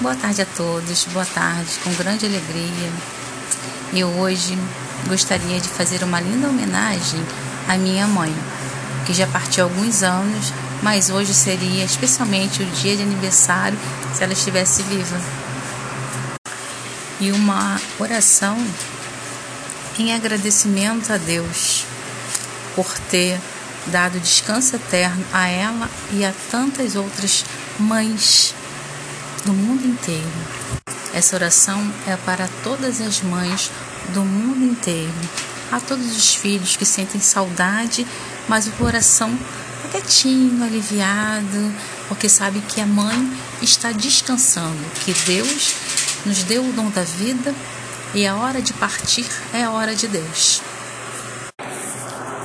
Boa tarde a todos, boa tarde, com grande alegria. Eu hoje gostaria de fazer uma linda homenagem à minha mãe, que já partiu há alguns anos, mas hoje seria especialmente o dia de aniversário se ela estivesse viva. E uma oração em agradecimento a Deus por ter dado descanso eterno a ela e a tantas outras mães do mundo inteiro. Essa oração é para todas as mães do mundo inteiro, a todos os filhos que sentem saudade, mas o coração está quietinho, aliviado, porque sabe que a mãe está descansando, que Deus nos deu o dom da vida e a hora de partir é a hora de Deus.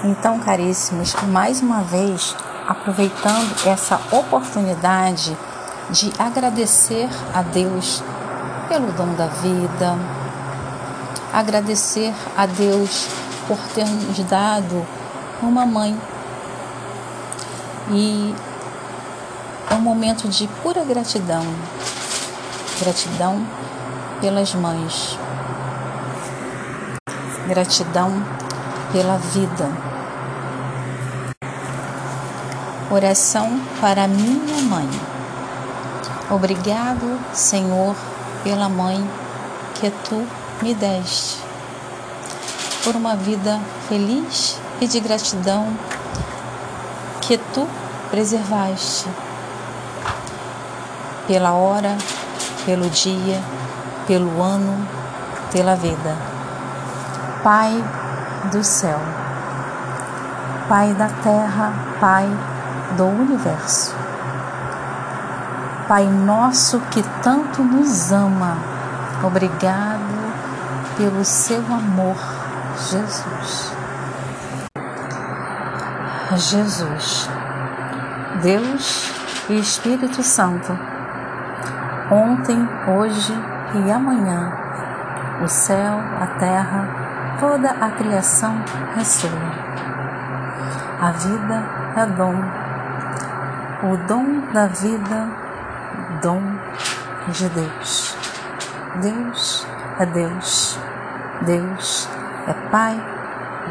Então, caríssimos, mais uma vez, aproveitando essa oportunidade de agradecer a Deus pelo dom da vida, agradecer a Deus por ter nos dado uma mãe. E é um momento de pura gratidão. Gratidão pelas mães. Gratidão pela vida. Oração para minha mãe. Obrigado, Senhor, pela mãe que tu me deste, por uma vida feliz e de gratidão que tu preservaste, pela hora, pelo dia, pelo ano, pela vida. Pai do céu, Pai da terra, Pai do universo Pai nosso que tanto nos ama, obrigado pelo seu amor, Jesus. Jesus, Deus e Espírito Santo, ontem, hoje e amanhã, o céu, a terra, toda a criação é sua. A vida é dom, o dom da vida dom de Deus. Deus é Deus. Deus é Pai.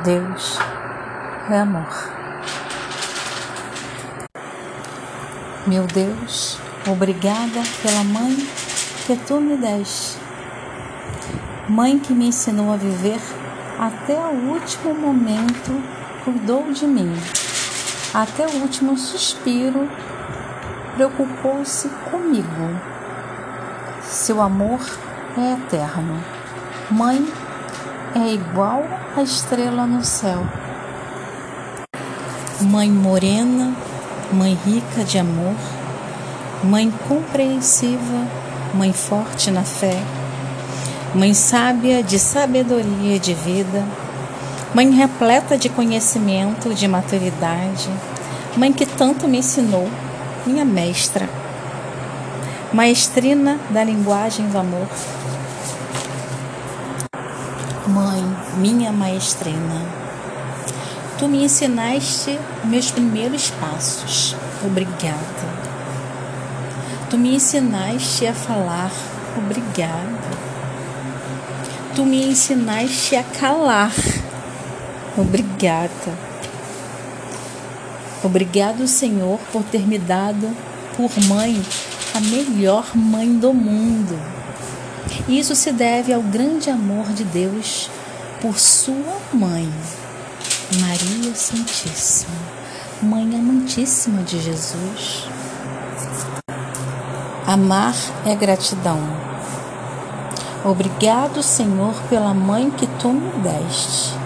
Deus é amor. Meu Deus, obrigada pela mãe que tu me deste. Mãe que me ensinou a viver até o último momento, cuidou de mim. Até o último suspiro preocupou-se comigo. Seu amor é eterno. Mãe é igual à estrela no céu. Mãe morena, mãe rica de amor, mãe compreensiva, mãe forte na fé, mãe sábia de sabedoria de vida, mãe repleta de conhecimento, de maturidade, mãe que tanto me ensinou minha mestra, maestrina da linguagem do amor. Mãe, minha maestrina, tu me ensinaste meus primeiros passos. Obrigada. Tu me ensinaste a falar. Obrigada. Tu me ensinaste a calar. Obrigada. Obrigado, Senhor, por ter me dado por mãe a melhor mãe do mundo. E isso se deve ao grande amor de Deus por sua mãe, Maria Santíssima, mãe amantíssima de Jesus. Amar é gratidão. Obrigado, Senhor, pela mãe que tu me deste.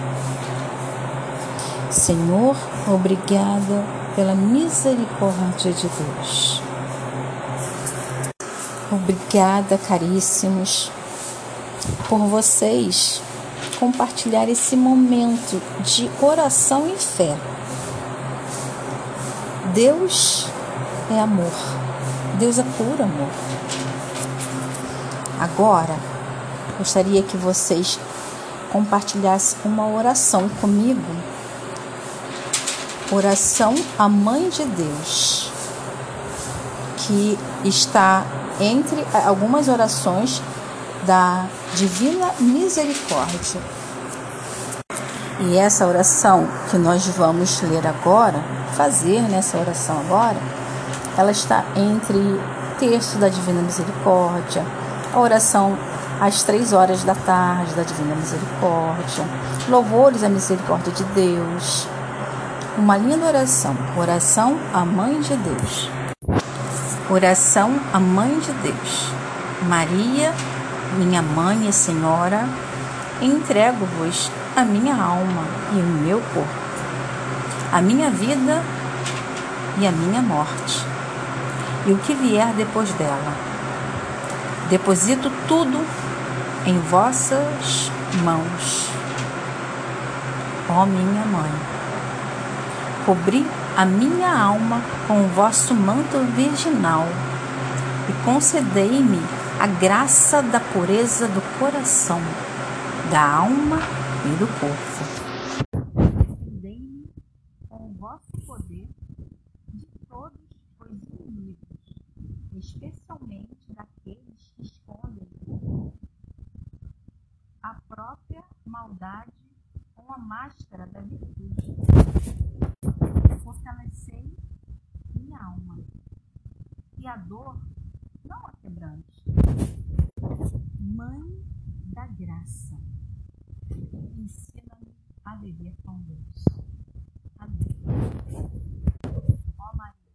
Senhor, obrigada pela misericórdia de Deus. Obrigada, caríssimos, por vocês compartilhar esse momento de oração e fé. Deus é amor. Deus é puro amor. Agora, gostaria que vocês compartilhassem uma oração comigo Oração à Mãe de Deus, que está entre algumas orações da Divina Misericórdia. E essa oração que nós vamos ler agora, fazer nessa oração agora, ela está entre texto da Divina Misericórdia, a oração às três horas da tarde da Divina Misericórdia, louvores à misericórdia de Deus. Uma linda oração, oração à Mãe de Deus. Oração à Mãe de Deus. Maria, minha mãe e Senhora, entrego-vos a minha alma e o meu corpo, a minha vida e a minha morte, e o que vier depois dela. Deposito tudo em vossas mãos, ó minha mãe. Cobri a minha alma com o vosso manto virginal e concedei-me a graça da pureza do coração, da alma e do corpo. Dei-me com o vosso poder de todos os inimigos, especialmente daqueles que escondem a própria maldade com a máscara da virtude. Fortalecei minha alma e a dor não a quebrante. Mãe da graça, ensina-me a viver com Deus. Amém. Ó Maria,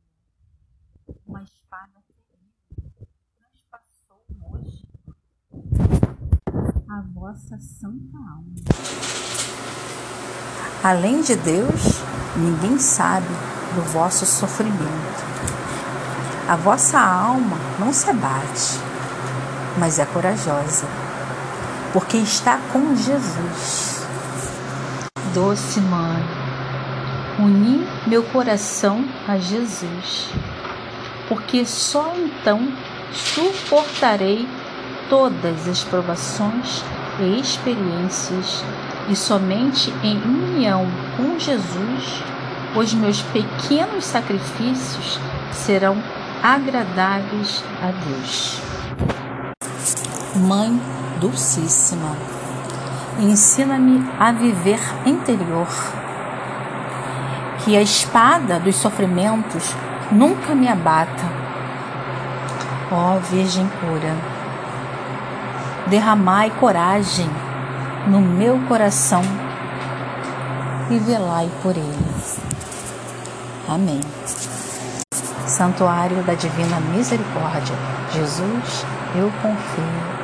uma espada terrível transpassou hoje a vossa santa alma. Além de Deus, ninguém sabe do vosso sofrimento a vossa alma não se abate, mas é corajosa, porque está com Jesus. Doce Mãe, uni meu coração a Jesus, porque só então suportarei todas as provações e experiências, e somente em união com Jesus os meus pequenos sacrifícios serão agradáveis a Deus. Mãe Dulcíssima, ensina-me a viver interior, que a espada dos sofrimentos nunca me abata. Ó Virgem pura, derramai coragem no meu coração e velai por ele. Amém. Santuário da Divina Misericórdia. Jesus, eu confio